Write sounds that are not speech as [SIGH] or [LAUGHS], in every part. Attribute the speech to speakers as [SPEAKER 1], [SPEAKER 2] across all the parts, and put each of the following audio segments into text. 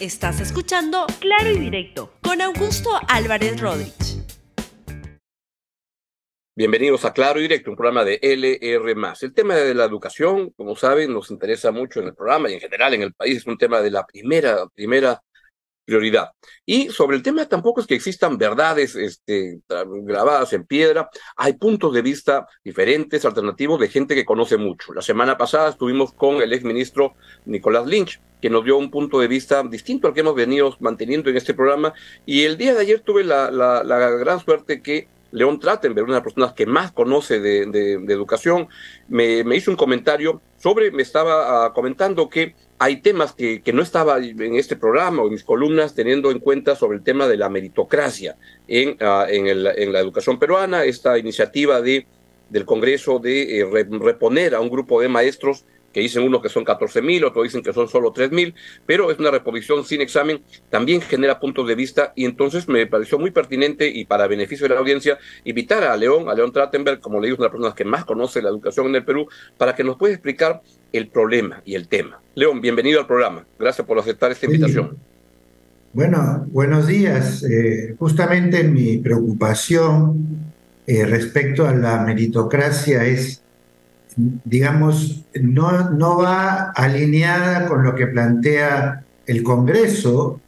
[SPEAKER 1] Estás escuchando Claro y Directo con Augusto Álvarez Rodríguez.
[SPEAKER 2] Bienvenidos a Claro y Directo, un programa de LR. El tema de la educación, como saben, nos interesa mucho en el programa y en general en el país, es un tema de la primera, primera prioridad. Y sobre el tema tampoco es que existan verdades este, grabadas en piedra, hay puntos de vista diferentes, alternativos de gente que conoce mucho. La semana pasada estuvimos con el exministro Nicolás Lynch, que nos dio un punto de vista distinto al que hemos venido manteniendo en este programa, y el día de ayer tuve la, la, gran suerte que León Trattenberg, una de las personas que más conoce de, de, educación, me, me, hizo un comentario sobre, me estaba uh, comentando que hay temas que, que, no estaba en este programa o en mis columnas teniendo en cuenta sobre el tema de la meritocracia en, uh, en, el, en la educación peruana, esta iniciativa de, del Congreso de eh, reponer a un grupo de maestros que dicen unos que son 14 mil, otros dicen que son solo 3 mil, pero es una reposición sin examen, también genera puntos de vista y entonces me pareció muy pertinente y para beneficio de la audiencia invitar a León, a León Trattenberg, como le digo, una de las personas que más conoce la educación en el Perú, para que nos pueda explicar el problema y el tema. León, bienvenido al programa. Gracias por aceptar esta invitación.
[SPEAKER 3] Bueno, buenos días. Eh, justamente mi preocupación eh, respecto a la meritocracia es digamos, no, no va alineada con lo que plantea el Congreso,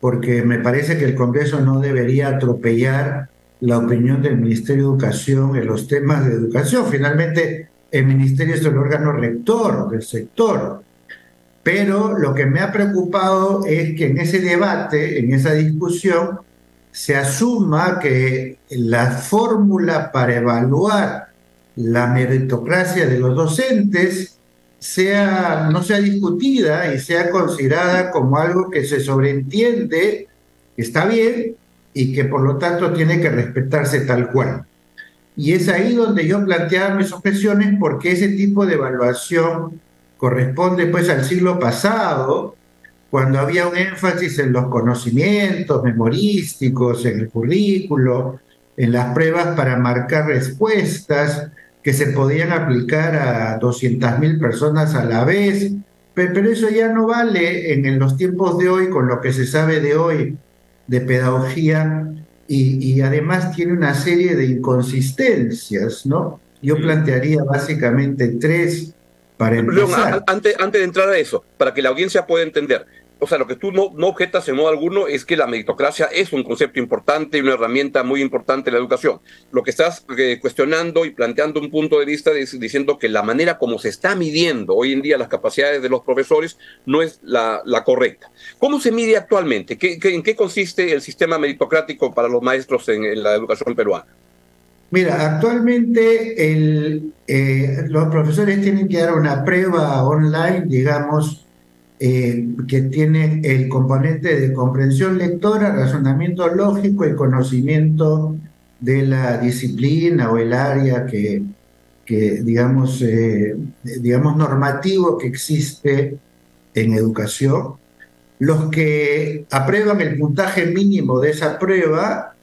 [SPEAKER 3] porque me parece que el Congreso no debería atropellar la opinión del Ministerio de Educación en los temas de educación. Finalmente, el Ministerio es el órgano rector del sector. Pero lo que me ha preocupado es que en ese debate, en esa discusión, se asuma que la fórmula para evaluar la meritocracia de los docentes sea, no sea discutida y sea considerada como algo que se sobreentiende, está bien y que por lo tanto tiene que respetarse tal cual. Y es ahí donde yo planteaba mis objeciones porque ese tipo de evaluación corresponde pues al siglo pasado, cuando había un énfasis en los conocimientos memorísticos, en el currículo, en las pruebas para marcar respuestas, que se podían aplicar a 200.000 personas a la vez, pero eso ya no vale en, los tiempos de hoy, con lo que se sabe de hoy de pedagogía, y, además tiene una serie de inconsistencias, ¿no? Yo plantearía básicamente tres para empezar.
[SPEAKER 2] antes, antes de entrar a eso, para que la audiencia pueda entender, o sea, lo que tú no, objetas en modo alguno es que la meritocracia es un concepto importante y una herramienta muy importante en la educación. Lo que estás eh, cuestionando y planteando un punto de vista es diciendo que la manera como se está midiendo hoy en día las capacidades de los profesores no es la, correcta. ¿Cómo se mide actualmente? ¿Qué, qué, en qué consiste el sistema meritocrático para los maestros en, la educación peruana?
[SPEAKER 3] Mira, actualmente eh, los profesores tienen que dar una prueba online, digamos, eh, que tiene el componente de comprensión lectora, razonamiento lógico y conocimiento de la disciplina o el área que, que digamos, eh, digamos, normativo que existe en educación. Los que aprueban el puntaje mínimo de esa prueba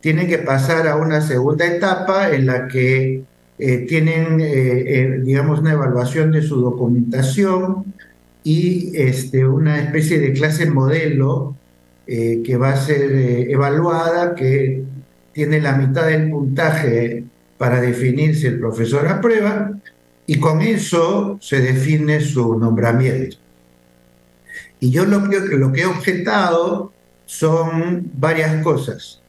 [SPEAKER 3] tienen que pasar a una segunda etapa en la que eh, tienen, digamos, una evaluación de su documentación, y este, una especie de clase modelo eh, que va a ser eh, evaluada, que tiene la mitad del puntaje para definir si el profesor aprueba, y con eso se define su nombramiento. Y yo lo que, lo que he objetado son varias cosas.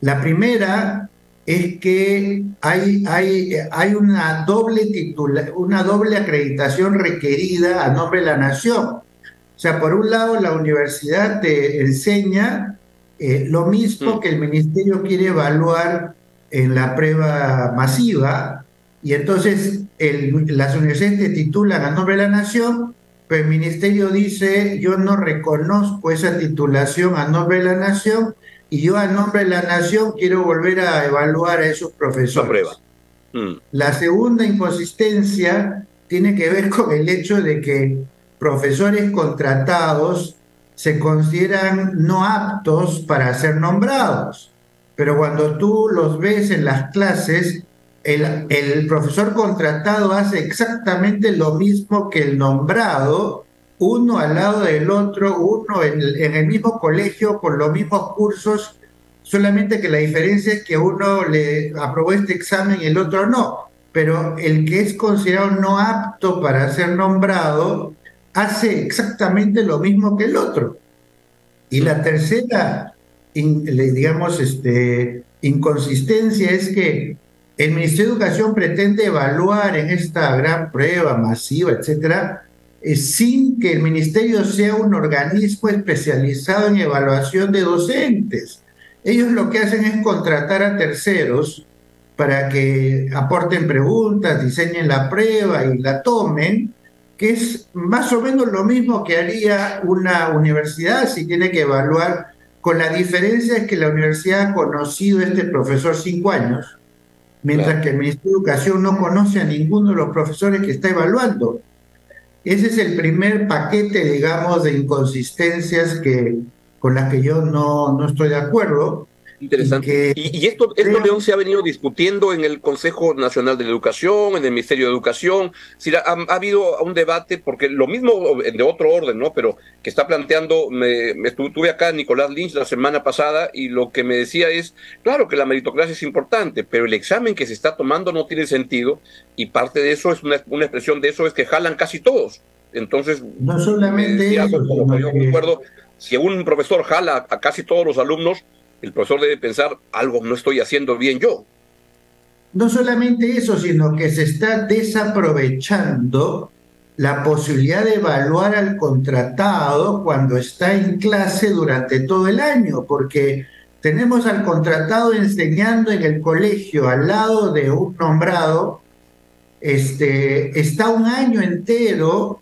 [SPEAKER 3] La primera es que hay, hay, hay una, doble titula, una doble acreditación requerida a nombre de la nación. O sea, por un lado, la universidad te enseña eh, lo mismo mm. que el ministerio quiere evaluar en la prueba masiva, y entonces el, las universidades te titulan a nombre de la nación, pero el ministerio dice, yo no reconozco esa titulación a nombre de la nación y yo a nombre de la nación quiero volver a evaluar a esos profesores. Mm. La segunda inconsistencia tiene que ver [LAUGHS] con el hecho de que profesores contratados se consideran no aptos para ser nombrados, pero cuando tú los ves en las clases, el, el profesor contratado hace exactamente lo mismo que el nombrado uno al lado del otro, uno en el, mismo colegio, con los mismos cursos, solamente que la diferencia es que uno le aprobó este examen y el otro no. Pero el que es considerado no apto para ser nombrado hace exactamente lo mismo que el otro. Y la tercera, digamos, este, inconsistencia es que el Ministerio de Educación pretende evaluar en esta gran prueba masiva, etcétera, eh, sin que el ministerio sea un organismo especializado en evaluación de docentes. Ellos lo que hacen es contratar a terceros para que aporten preguntas, diseñen la prueba y la tomen, que es más o menos lo mismo que haría una universidad si tiene que evaluar, con la diferencia es que la universidad ha conocido a este profesor cinco años, mientras que el Ministerio de Educación no conoce a ninguno de los profesores que está evaluando. Ese es el primer paquete, digamos, de inconsistencias que, con las que yo no, no estoy de acuerdo.
[SPEAKER 2] Interesante. Y, esto, esto, León, se ha venido discutiendo en el Consejo Nacional de la Educación, en el Ministerio de Educación. Si ha, habido un debate, porque lo mismo de otro orden, ¿no? Pero que está planteando, me, estuve acá Nicolás Lynch la semana pasada y lo que me decía es, claro que la meritocracia es importante, pero el examen que se está tomando no tiene sentido y parte de eso es una, una expresión de eso es que jalan casi todos. Entonces,
[SPEAKER 3] no solamente yo
[SPEAKER 2] recuerdo, si un profesor jala a casi todos los alumnos, el profesor debe pensar, algo no estoy haciendo bien yo.
[SPEAKER 3] No solamente eso, sino que se está desaprovechando la posibilidad de evaluar al contratado cuando está en clase durante todo el año, porque tenemos al contratado enseñando en el colegio al lado de un nombrado, este, está un año entero,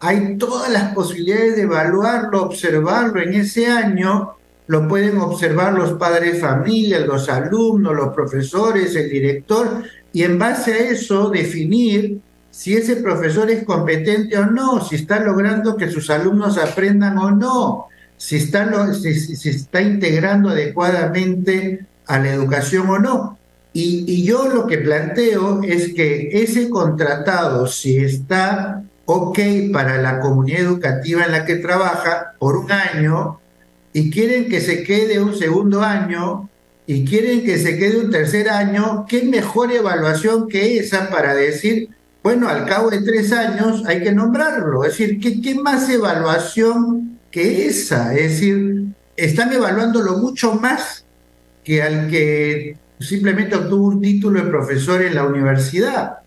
[SPEAKER 3] hay todas las posibilidades de evaluarlo, observarlo en ese año, lo pueden observar los padres de familia, los alumnos, los profesores, el director, y en base a eso definir si ese profesor es competente o no, si está logrando que sus alumnos aprendan o no, si está, integrando adecuadamente a la educación o no. Y, y yo lo que planteo es que ese contratado, si está ok para la comunidad educativa en la que trabaja por un año, y quieren que se quede un segundo año y quieren que se quede un tercer año, ¿qué mejor evaluación que esa para decir, bueno, al cabo de tres años hay que nombrarlo? Es decir, ¿qué, qué más evaluación que esa? Es decir, están evaluándolo mucho más que al que simplemente obtuvo un título de profesor en la universidad.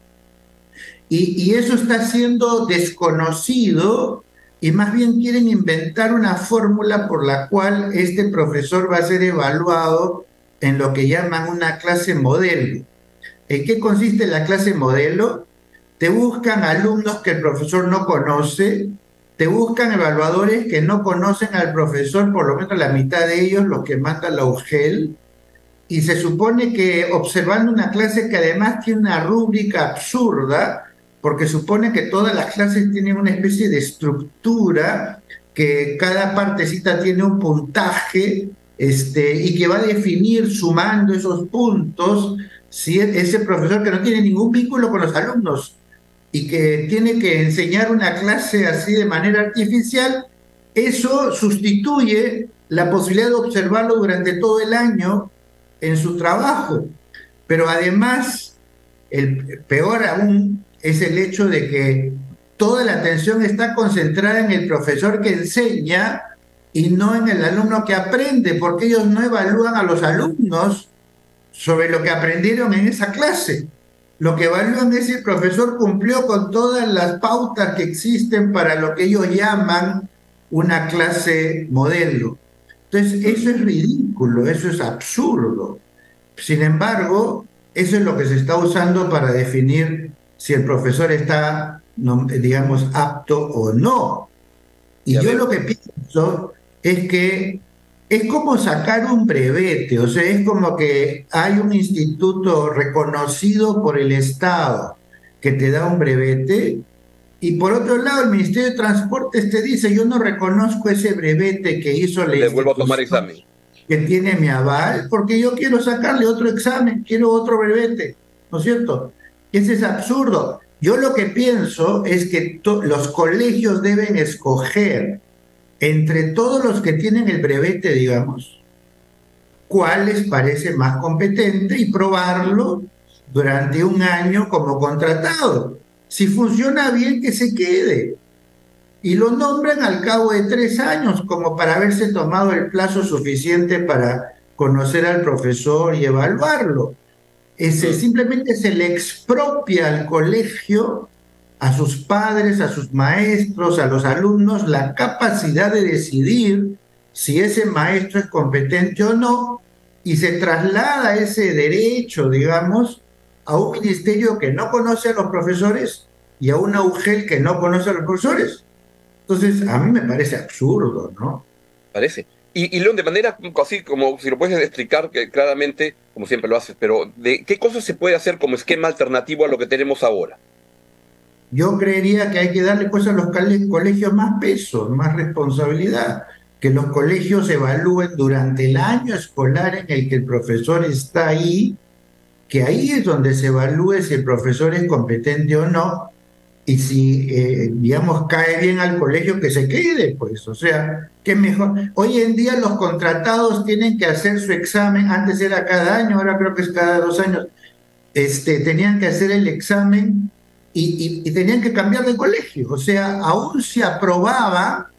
[SPEAKER 3] Y, y eso está siendo desconocido y más bien quieren inventar una fórmula por la cual este profesor va a ser evaluado en lo que llaman una clase modelo. ¿En qué consiste la clase modelo? Te buscan alumnos que el profesor no conoce, te buscan evaluadores que no conocen al profesor, por lo menos la mitad de ellos, los que manda la UGEL, y se supone que observando una clase que además tiene una rúbrica absurda, porque supone que todas las clases tienen una especie de estructura, que cada partecita tiene un puntaje este, y que va a definir sumando esos puntos si e-, ese profesor que no tiene ningún vínculo con los alumnos y que tiene que enseñar una clase así de manera artificial, eso sustituye la posibilidad de observarlo durante todo el año en su trabajo. Pero además, el peor aún es el hecho de que toda la atención está concentrada en el profesor que enseña y no en el alumno que aprende, porque ellos no evalúan a los alumnos sobre lo que aprendieron en esa clase. Lo que evalúan es si el profesor cumplió con todas las pautas que existen para lo que ellos llaman una clase modelo. Entonces, eso es ridículo, eso es absurdo. Sin embargo, eso es lo que se está usando para definir si el profesor está, digamos, apto o no. Y yo lo que pienso es que es como sacar un brevete, o sea, es como que hay un instituto reconocido por el Estado que te da un brevete y por otro lado el Ministerio de Transportes te dice, yo no reconozco ese brevete que hizo la
[SPEAKER 2] Le vuelvo a tomar examen.
[SPEAKER 3] que tiene mi aval, porque yo quiero sacarle otro examen, quiero otro brevete, ¿no es cierto? Ese es absurdo. Yo lo que pienso es que los colegios deben escoger entre todos los que tienen el brevete, digamos, cuál les parece más competente y probarlo durante un año como contratado. Si funciona bien, que se quede. Y lo nombran al cabo de tres años, como para haberse tomado el plazo suficiente para conocer al profesor y evaluarlo. Ese, simplemente se le expropia al colegio, a sus padres, a sus maestros, a los alumnos, la capacidad de decidir si ese maestro es competente o no, y se traslada ese derecho, digamos, a un ministerio que no conoce a los profesores y a una UGEL que no conoce a los profesores. Entonces, a mí me parece absurdo, ¿no?
[SPEAKER 2] Parece. Y, y León, de manera así, como si lo puedes explicar claramente, como siempre lo haces, pero ¿de qué cosas se puede hacer como esquema alternativo a lo que tenemos ahora?
[SPEAKER 3] Yo creería que hay que darle pues a los colegios más peso, más responsabilidad, que los colegios evalúen durante el año escolar en el que el profesor está ahí, que ahí es donde se evalúe si el profesor es competente o no, y si, eh, digamos, cae bien al colegio, que se quede, pues, o sea, que mejor. Hoy en día los contratados tienen que hacer su examen, antes era cada año, ahora creo que es cada dos años, este, tenían que hacer el examen y, y tenían que cambiar de colegio, o sea, aún se aprobaba,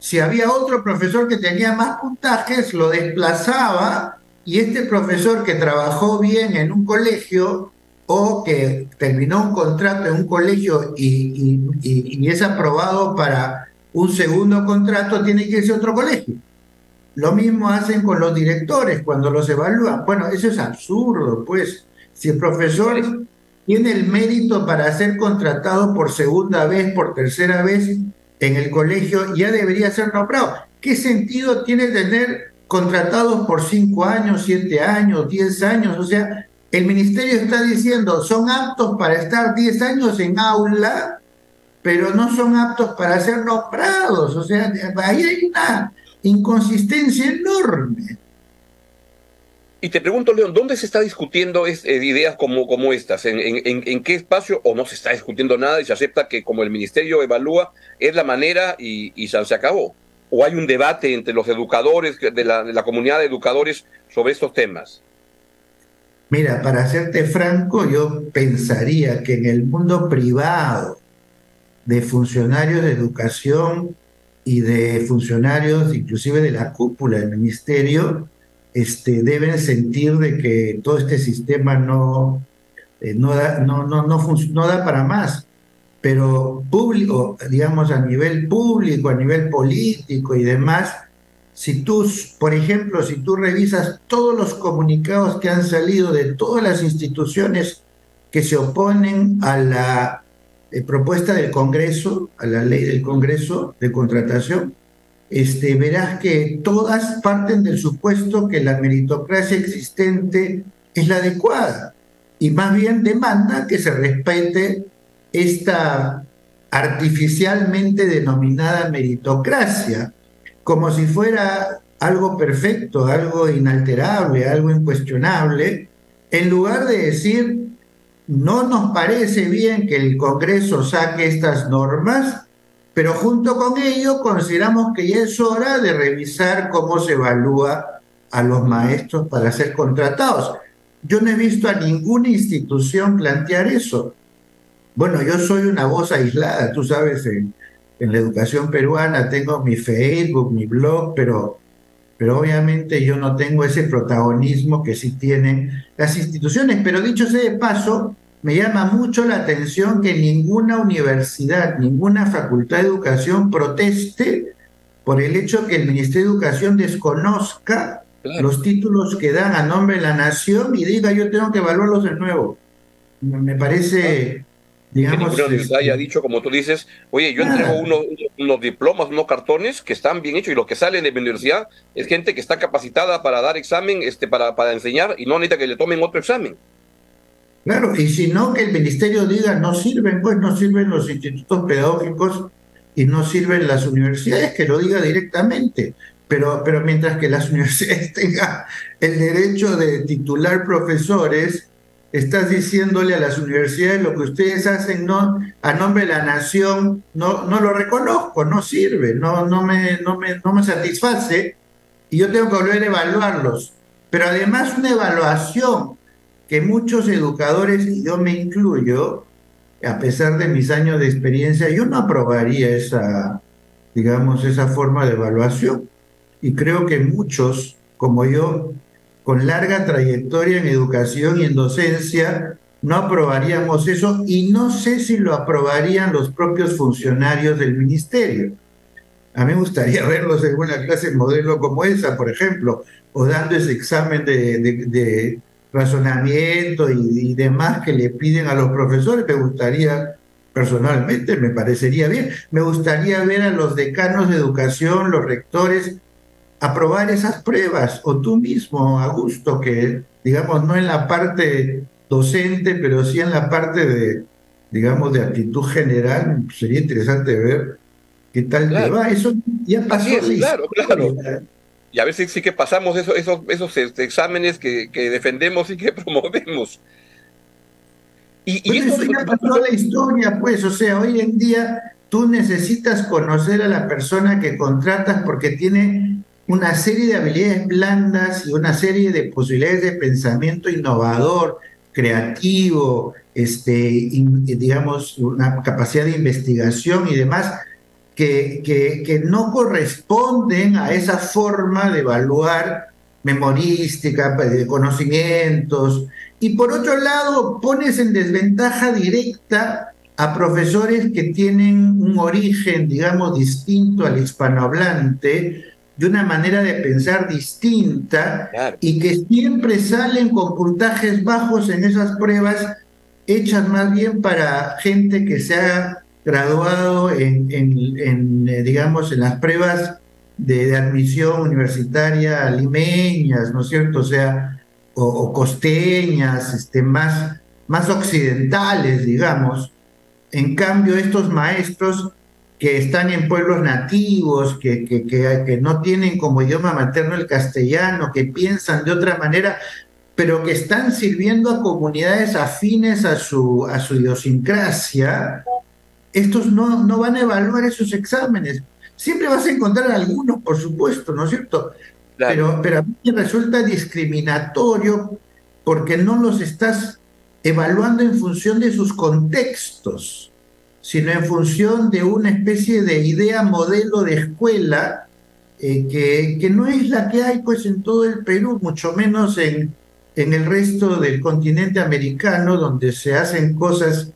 [SPEAKER 3] si había otro profesor que tenía más puntajes, lo desplazaba y este profesor que trabajó bien en un colegio o que terminó un contrato en un colegio y, y, es aprobado para un segundo contrato, tiene que irse a otro colegio. Lo mismo hacen con los directores cuando los evalúan. Bueno, eso es absurdo, pues. Si el profesor tiene el mérito para ser contratado por segunda vez, por tercera vez en el colegio, ya debería ser nombrado. ¿Qué sentido tiene tener contratados por cinco años, siete años, diez años? O sea, el ministerio está diciendo, son aptos para estar 10 años en aula, pero no son aptos para ser nombrados. O sea, ahí hay una inconsistencia enorme.
[SPEAKER 2] Y te pregunto, León, ¿dónde se está discutiendo eh, ideas como, como estas? ¿En, qué espacio? ¿O no se está discutiendo nada y se acepta que como el ministerio evalúa, es la manera y, y se acabó? ¿O hay un debate entre los educadores, de la comunidad de educadores sobre estos temas?
[SPEAKER 3] Mira, para serte franco, yo pensaría que en el mundo privado de funcionarios de educación y de funcionarios inclusive de la cúpula del ministerio, este, deben sentir de que todo este sistema no, eh, da, no, no, no, no da para más. Pero público, digamos a nivel público, a nivel político y demás, si tú, por ejemplo, si tú revisas todos los comunicados que han salido de todas las instituciones que se oponen a la eh, propuesta del Congreso, a la ley del Congreso de contratación, este, verás que todas parten del supuesto que la meritocracia existente es la adecuada y más bien demanda que se respete esta artificialmente denominada meritocracia como si fuera algo perfecto, algo inalterable, algo incuestionable, en lugar de decir, no nos parece bien que el Congreso saque estas normas, pero junto con ello consideramos que ya es hora de revisar cómo se evalúa a los maestros para ser contratados. Yo no he visto a ninguna institución plantear eso. Bueno, yo soy una voz aislada, tú sabes, en, en la educación peruana, tengo mi Facebook, mi blog, pero, pero obviamente yo no tengo ese protagonismo que sí tienen las instituciones. Pero dicho sea de paso, me llama mucho la atención que ninguna universidad, ninguna facultad de educación proteste por el hecho que el Ministerio de Educación desconozca los títulos que dan a nombre de la nación y diga yo tengo que evaluarlos de nuevo. Me parece
[SPEAKER 2] digamos, que ninguna este, haya dicho, como tú dices, oye, yo entrego unos, unos, diplomas, unos cartones que están bien hechos y los que salen de mi universidad es gente que está capacitada para dar examen, este, para, para enseñar y no necesita que le tomen otro examen.
[SPEAKER 3] Claro, y si no, que el ministerio diga, no sirven, pues no sirven los institutos pedagógicos y no sirven las universidades, que lo diga directamente. Pero, pero mientras que las [LAUGHS] universidades tengan el derecho de titular profesores, estás diciéndole a las universidades lo que ustedes hacen no a nombre de la nación no no lo reconozco no sirve no no me no me no me satisface y yo tengo que volver a evaluarlos. Pero además una evaluación que muchos educadores y yo me incluyo a pesar de mis años de experiencia yo no aprobaría esa digamos esa forma de evaluación. Y creo que muchos como yo con larga trayectoria en educación y en docencia, no aprobaríamos eso y no sé si lo aprobarían los propios funcionarios del ministerio. A mí me gustaría [LAUGHS] verlos en una clase modelo como esa, por ejemplo, o dando ese examen de, razonamiento y, y, demás que le piden a los profesores. Me gustaría, personalmente, me parecería bien. Me gustaría ver a los decanos de educación, los rectores, aprobar esas pruebas, o tú mismo, Augusto, que digamos no en la parte docente, pero sí en la parte de, digamos, de actitud general, sería interesante ver qué tal te va. Eso ya pasó.
[SPEAKER 2] claro, claro. Y a veces sí que pasamos esos, esos, esos este, exámenes que, que, defendemos y que [LAUGHS] promovemos.
[SPEAKER 3] Y, y eso ya pasó la historia, pues, o sea, hoy en día tú necesitas conocer a la persona que contratas porque tiene una serie de habilidades blandas y una serie de posibilidades de pensamiento innovador, creativo, este, digamos, una capacidad de investigación y demás, que, que, que, no corresponden a esa forma de evaluar memorística, de conocimientos. Y por otro lado, pones en desventaja directa a profesores que tienen un origen, digamos, distinto al hispanohablante, de una manera de pensar distinta y que siempre salen con puntajes bajos en esas pruebas hechas más bien para gente que se ha graduado en, en, eh, digamos, en las pruebas de, admisión universitaria limeñas, ¿no es cierto? O sea, o, costeñas, este, más, más occidentales, digamos. En cambio, estos maestros que están en pueblos nativos, que, que, que, no tienen como idioma materno el castellano, que piensan de otra manera, pero que están sirviendo a comunidades afines a su, a su idiosincrasia, estos no, no van a evaluar esos exámenes. Siempre vas a encontrar algunos, por supuesto, ¿no es cierto? Pero, pero a mí me resulta discriminatorio porque no los estás evaluando en función de sus contextos sino en función de una especie de idea modelo de escuela eh, que, que, no es la que hay pues en todo el Perú, mucho menos en, en el resto del continente americano, donde se hacen cosas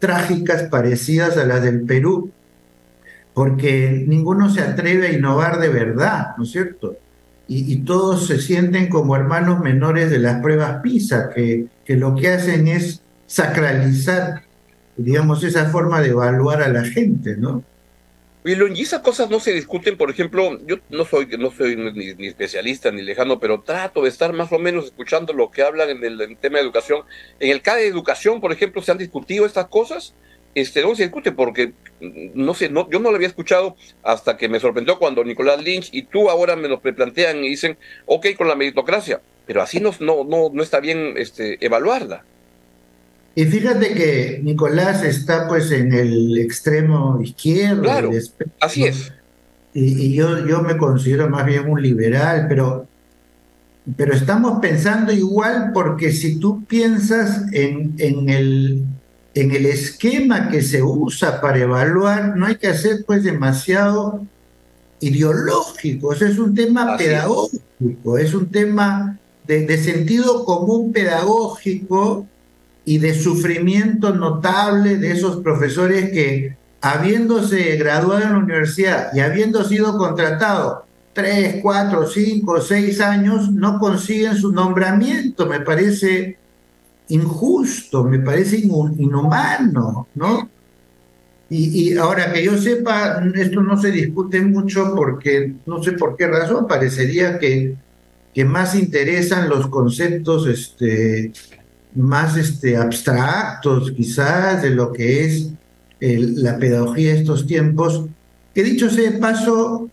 [SPEAKER 3] trágicas parecidas a las del Perú, porque ninguno se atreve a innovar de verdad, ¿no es cierto? Y, todos se sienten como hermanos menores de las pruebas PISA, que, que lo que hacen es sacralizar digamos, esa forma de evaluar a la gente, ¿no?
[SPEAKER 2] Y esas cosas no se discuten, por ejemplo, yo no soy, no soy ni, especialista ni lejano, pero trato de estar más o menos escuchando lo que hablan en el, tema de educación. En el caso de educación, por ejemplo, ¿se han discutido estas cosas? Este, no se discute porque, no sé, no, yo no lo había escuchado hasta que me sorprendió cuando Nicolás Lynch y tú ahora me lo plantean y dicen, ok, con la meritocracia, pero así no, no, no, no está bien este, evaluarla.
[SPEAKER 3] Y fíjate que Nicolás está pues en el extremo izquierdo.
[SPEAKER 2] Claro, así es.
[SPEAKER 3] Y, yo, yo me considero más bien un liberal, pero, pero estamos pensando igual porque si tú piensas en, en, el, en el esquema que se usa para evaluar, no hay que hacer pues demasiado ideológico, es un tema pedagógico, es. un tema de, de sentido común pedagógico y de sufrimiento notable de esos profesores que, habiéndose graduado en la universidad y habiendo sido contratados tres, cuatro, cinco, seis años, no consiguen su nombramiento. Me parece injusto, me parece inhumano, ¿no? Y, y, ahora que yo sepa, esto no se discute mucho porque no sé por qué razón, parecería que, que más interesan los conceptos este, más este, abstractos quizás de lo que es la pedagogía de estos tiempos, que dicho sea de paso,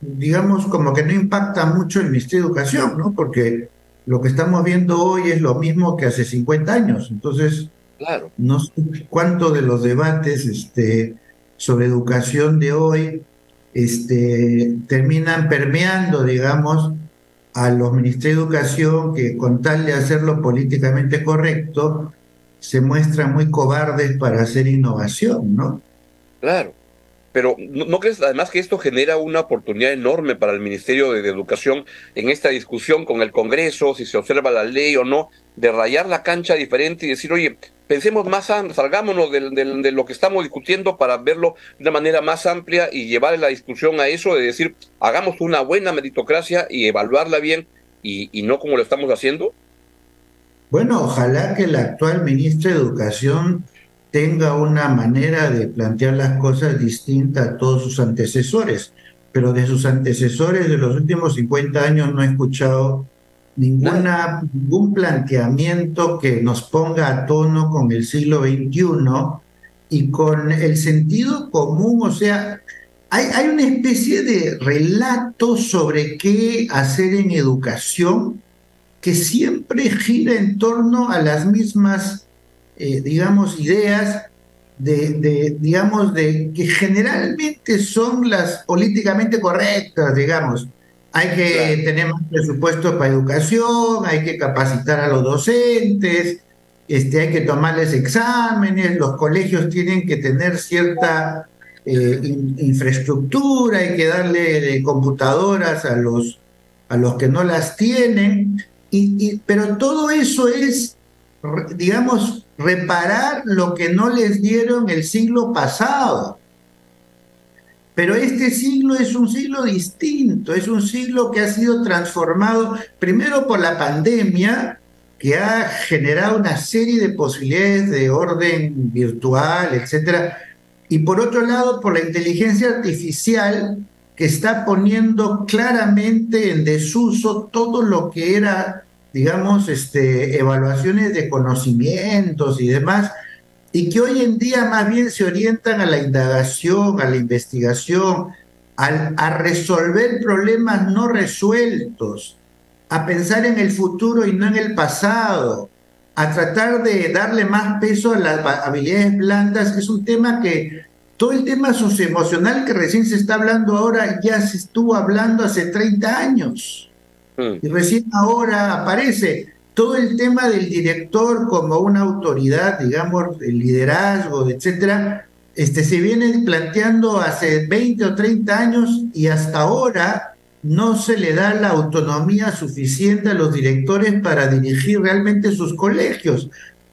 [SPEAKER 3] digamos como que no impacta mucho en nuestra educación, ¿no? Porque lo que estamos viendo hoy es lo mismo que hace 50 años. Entonces, claro. no sé cuánto de los debates este, sobre educación de hoy este, terminan permeando, digamos, a los ministros de educación que con tal de hacerlo políticamente correcto, se muestran muy cobardes para hacer innovación, ¿no?
[SPEAKER 2] Claro. Pero ¿no, crees además que esto genera una oportunidad enorme para el Ministerio de, Educación en esta discusión con el Congreso, si se observa la ley o no, de rayar la cancha diferente y decir, oye, pensemos más, salgámonos de, de, lo que estamos discutiendo para verlo de una manera más amplia y llevar la discusión a eso, de decir, hagamos una buena meritocracia y evaluarla bien y, y no como lo estamos haciendo?
[SPEAKER 3] Bueno, ojalá que el actual ministro de Educación tenga una manera de plantear las cosas distinta a todos sus antecesores, pero de sus antecesores de los últimos 50 años no he escuchado ninguna, ningún planteamiento que nos ponga a tono con el siglo XXI y con el sentido común, o sea, hay, hay una especie de relato sobre qué hacer en educación que siempre gira en torno a las mismas eh, digamos, ideas de, digamos, de que generalmente son las políticamente correctas, digamos. Hay que tener más presupuesto para educación, hay que capacitar a los docentes, este, hay que tomarles exámenes, los colegios tienen que tener cierta eh, infraestructura, hay que darle computadoras a los, a los que no las tienen, y, pero todo eso es, digamos, reparar lo que no les dieron el siglo pasado. Pero este siglo es un siglo distinto, es un siglo que ha sido transformado primero por la pandemia, que ha generado una serie de posibilidades de orden virtual, etcétera, y por otro lado por la inteligencia artificial que está poniendo claramente en desuso todo lo que era digamos, este, evaluaciones de conocimientos y demás, y que hoy en día más bien se orientan a la indagación, a la investigación, a, resolver problemas no resueltos, a pensar en el futuro y no en el pasado, a tratar de darle más peso a las habilidades blandas, es un tema que todo el tema socioemocional que recién se está hablando ahora ya se estuvo hablando hace 30 años. Mm. Y recién ahora aparece todo el tema del director como una autoridad, digamos, el liderazgo, etcétera, este, se viene planteando hace 20 o 30 años y hasta ahora no se le da la autonomía suficiente a los directores para dirigir realmente sus colegios.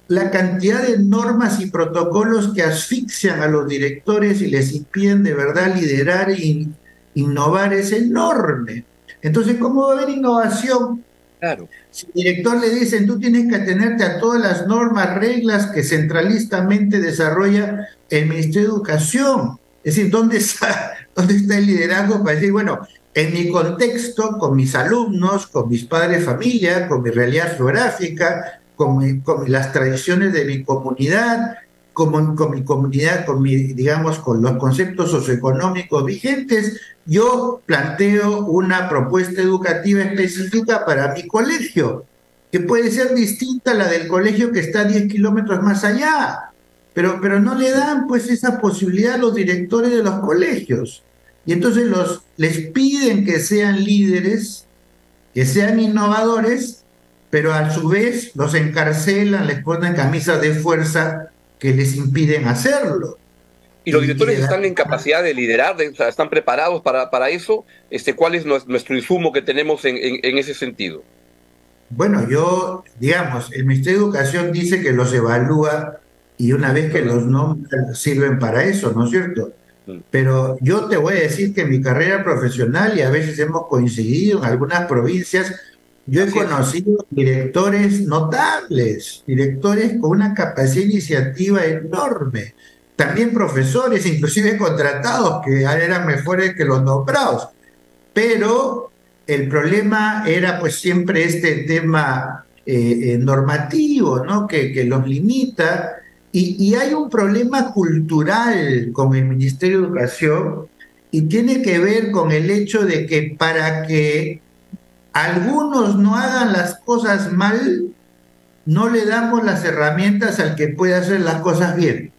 [SPEAKER 3] La cantidad de normas y protocolos que asfixian a los directores y les impiden de verdad liderar e innovar es enorme. Entonces, ¿cómo va a haber innovación? Claro. Si el director le dicen, tú tienes que atenerte a todas las normas, reglas que centralistamente desarrolla el Ministerio de Educación. Es decir, ¿dónde está, [LAUGHS] ¿dónde está el liderazgo para decir, bueno, en mi contexto, con mis alumnos, con mis padres de familia, con mi realidad geográfica, con, con las tradiciones de mi comunidad, con, con mi comunidad, con mi, digamos, con los conceptos socioeconómicos vigentes, yo planteo una propuesta educativa específica para mi colegio, que puede ser distinta a la del colegio que está 10 kilómetros más allá, pero, pero no le dan pues esa posibilidad a los directores de los colegios. Y entonces los, les piden que sean líderes, que sean innovadores, pero a su vez los encarcelan, les ponen camisas de fuerza que les impiden hacerlo.
[SPEAKER 2] ¿Y los directores están en capacidad de liderar? ¿Están preparados para, para eso? Este, ¿Cuál es nuestro insumo que tenemos en, en, ese sentido?
[SPEAKER 3] Bueno, yo, digamos, el Ministerio de Educación dice que los evalúa y una vez que los nombra sirven para eso, ¿no es cierto? Mm. Pero yo te voy a decir que en mi carrera profesional, y a veces hemos coincidido en algunas provincias, yo he conocido directores notables, directores con una capacidad iniciativa enorme, también profesores, inclusive contratados, que eran mejores que los nombrados. Pero el problema era pues siempre este tema eh, eh, normativo, ¿no? Que, que los limita. Y, y, hay un problema cultural con el Ministerio de Educación y tiene que ver con el hecho de que para que algunos no hagan las cosas mal, no le damos las herramientas al que puede hacer las cosas bien.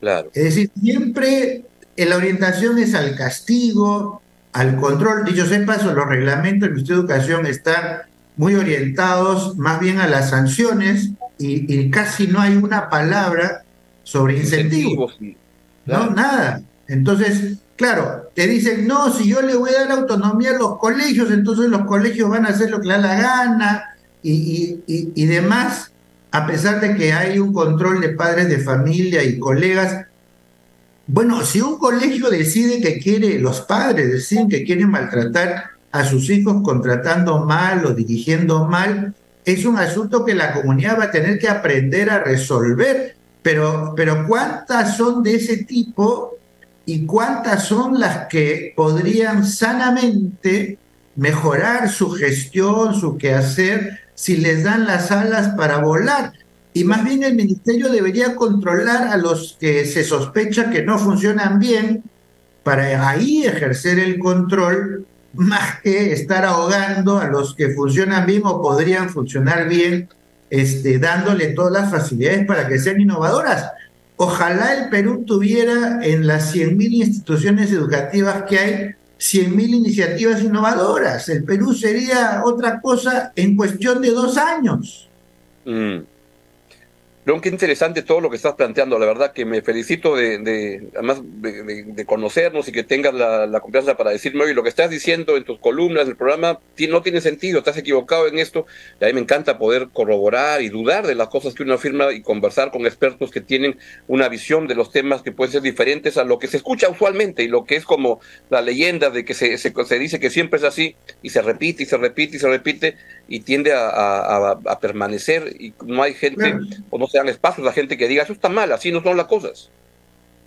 [SPEAKER 2] Claro.
[SPEAKER 3] Es decir, siempre la orientación es al castigo, al control. Dicho sea paso, los reglamentos del Ministerio de Educación están muy orientados más bien a las sanciones y, casi no hay una palabra sobre incentivos. No, nada. Entonces, claro, te dicen, no, si yo le voy a dar autonomía a los colegios, entonces los colegios van a hacer lo que les da la gana y, y demás, a pesar de que hay un control de padres de familia y colegas. Bueno, si un colegio decide que quiere, los padres deciden que quieren maltratar a sus hijos contratando mal o dirigiendo mal, es un asunto que la comunidad va a tener que aprender a resolver. Pero, pero ¿cuántas son de ese tipo y cuántas son las que podrían sanamente mejorar su gestión, su quehacer, si les dan las alas para volar? Y más bien el ministerio debería controlar a los que se sospecha que no funcionan bien para ahí ejercer el control más que estar ahogando a los que funcionan bien o podrían funcionar bien, este, dándole todas las facilidades para que sean innovadoras. Ojalá el Perú tuviera en las 100.000 instituciones educativas que hay 100.000 iniciativas innovadoras. El Perú sería otra cosa en cuestión de dos años.
[SPEAKER 2] Mm. León, qué interesante todo lo que estás planteando. La verdad que me felicito de, además de, conocernos y que tengas la, confianza para decirme, oye, lo que estás diciendo en tus columnas del programa no tiene sentido, estás equivocado en esto. Y a mí me encanta poder corroborar y dudar de las cosas que uno afirma y conversar con expertos que tienen una visión de los temas que pueden ser diferentes a lo que se escucha usualmente y lo que es como la leyenda de que se, se, dice que siempre es así y se repite y se repite y se repite y tiende a, permanecer y no hay gente o no sean espacios la gente que diga, eso está mal, así no son las cosas.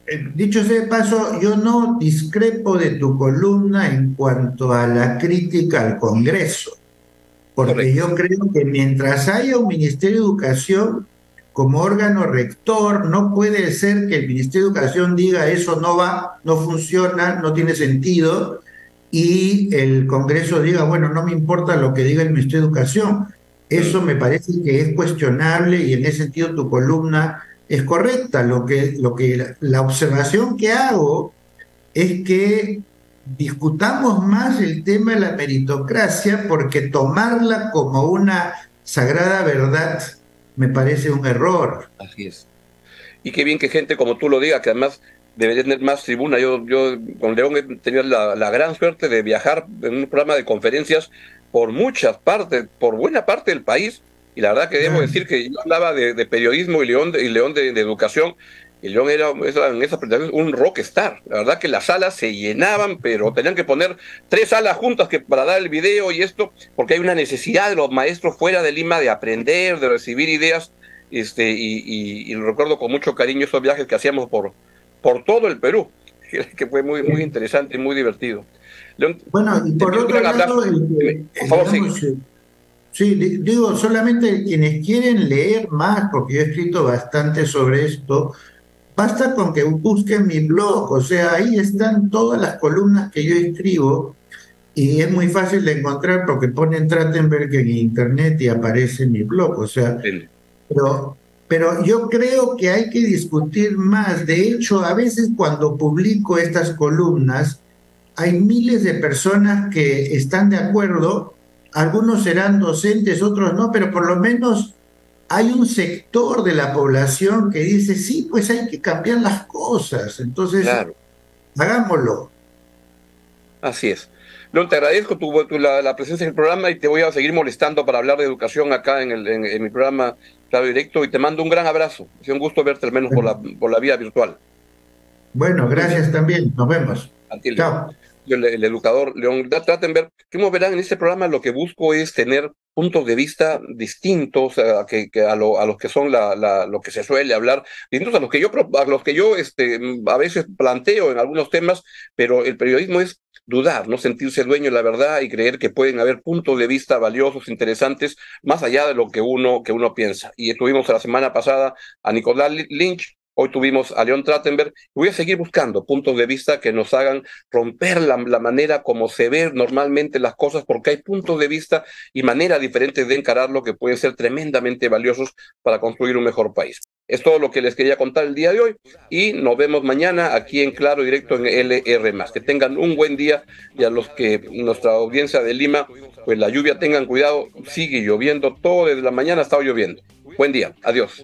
[SPEAKER 3] Eh, dicho sea de paso, yo no discrepo de tu columna en cuanto a la crítica al Congreso, porque yo creo que mientras haya un Ministerio de Educación como órgano rector, no puede ser que el Ministerio de Educación diga eso no va, no funciona, no tiene sentido, y el Congreso diga, bueno, no me importa lo que diga el Ministerio de Educación. Eso me parece que es cuestionable y en ese sentido tu columna es correcta. Lo que, lo que la observación que hago es que discutamos más el tema de la meritocracia porque tomarla como una sagrada verdad me parece un error.
[SPEAKER 2] Así es. Y qué bien que gente como tú lo diga, que además debería tener más tribuna. Yo, yo con León he tenido la, la gran suerte de viajar en un programa de conferencias por muchas partes, por buena parte del país. Y la verdad que debo decir que yo hablaba de, periodismo y León, de, y León de, educación. Y León era, en esa presentación un rockstar. La verdad que las salas se llenaban, pero tenían que poner tres salas juntas que para dar el video y esto, porque hay una necesidad de los maestros fuera de Lima de aprender, de recibir ideas. Este, y, recuerdo con mucho cariño esos viajes que hacíamos por, por todo el Perú, [LAUGHS] que fue muy, muy interesante y muy divertido
[SPEAKER 3] bueno, y por otro lado, sí. digo, solamente quienes quieren leer más, porque yo he escrito bastante sobre esto, basta con que busquen mi blog, o sea, ahí están todas las columnas que yo escribo y es muy fácil de encontrar porque ponen Trattenberg en internet y aparece mi blog, o sea, pero, pero yo creo que hay que discutir más. De hecho, a veces cuando publico estas columnas, hay miles de personas que están de acuerdo, algunos serán docentes, otros no, pero por lo menos hay un sector de la población que dice, sí, pues hay que cambiar las cosas, entonces hagámoslo.
[SPEAKER 2] Así es. No, te agradezco tu, la, presencia en el programa y te voy a seguir molestando para hablar de educación acá en, el, en, mi programa Claro Directo y te mando un gran abrazo. Es un gusto verte al menos por la, por la vía virtual.
[SPEAKER 3] Bueno, gracias también. Nos vemos.
[SPEAKER 2] Chao el, educador León Trattenberg, como verán en este programa lo que busco es tener puntos de vista distintos a, que, a, lo, a los que son la, lo que se suele hablar, distintos a los que yo, a los que yo este, a veces planteo en algunos temas, pero el periodismo es dudar, no sentirse dueño de la verdad y creer que pueden haber puntos de vista valiosos, interesantes, más allá de lo que uno, que uno piensa. Y tuvimos la semana pasada a Nicolás Lynch, Hoy tuvimos a León Trattenberg. Voy a seguir buscando puntos de vista que nos hagan romper la, manera como se ven normalmente las cosas, porque hay puntos de vista y maneras diferentes de encararlo que pueden ser tremendamente valiosos para construir un mejor país. Es todo lo que les quería contar el día de hoy y nos vemos mañana aquí en Claro Directo en LR. Que tengan un buen día y a los que nuestra audiencia de Lima, pues la lluvia tengan cuidado, sigue lloviendo todo desde la mañana ha estado lloviendo. Buen día, adiós.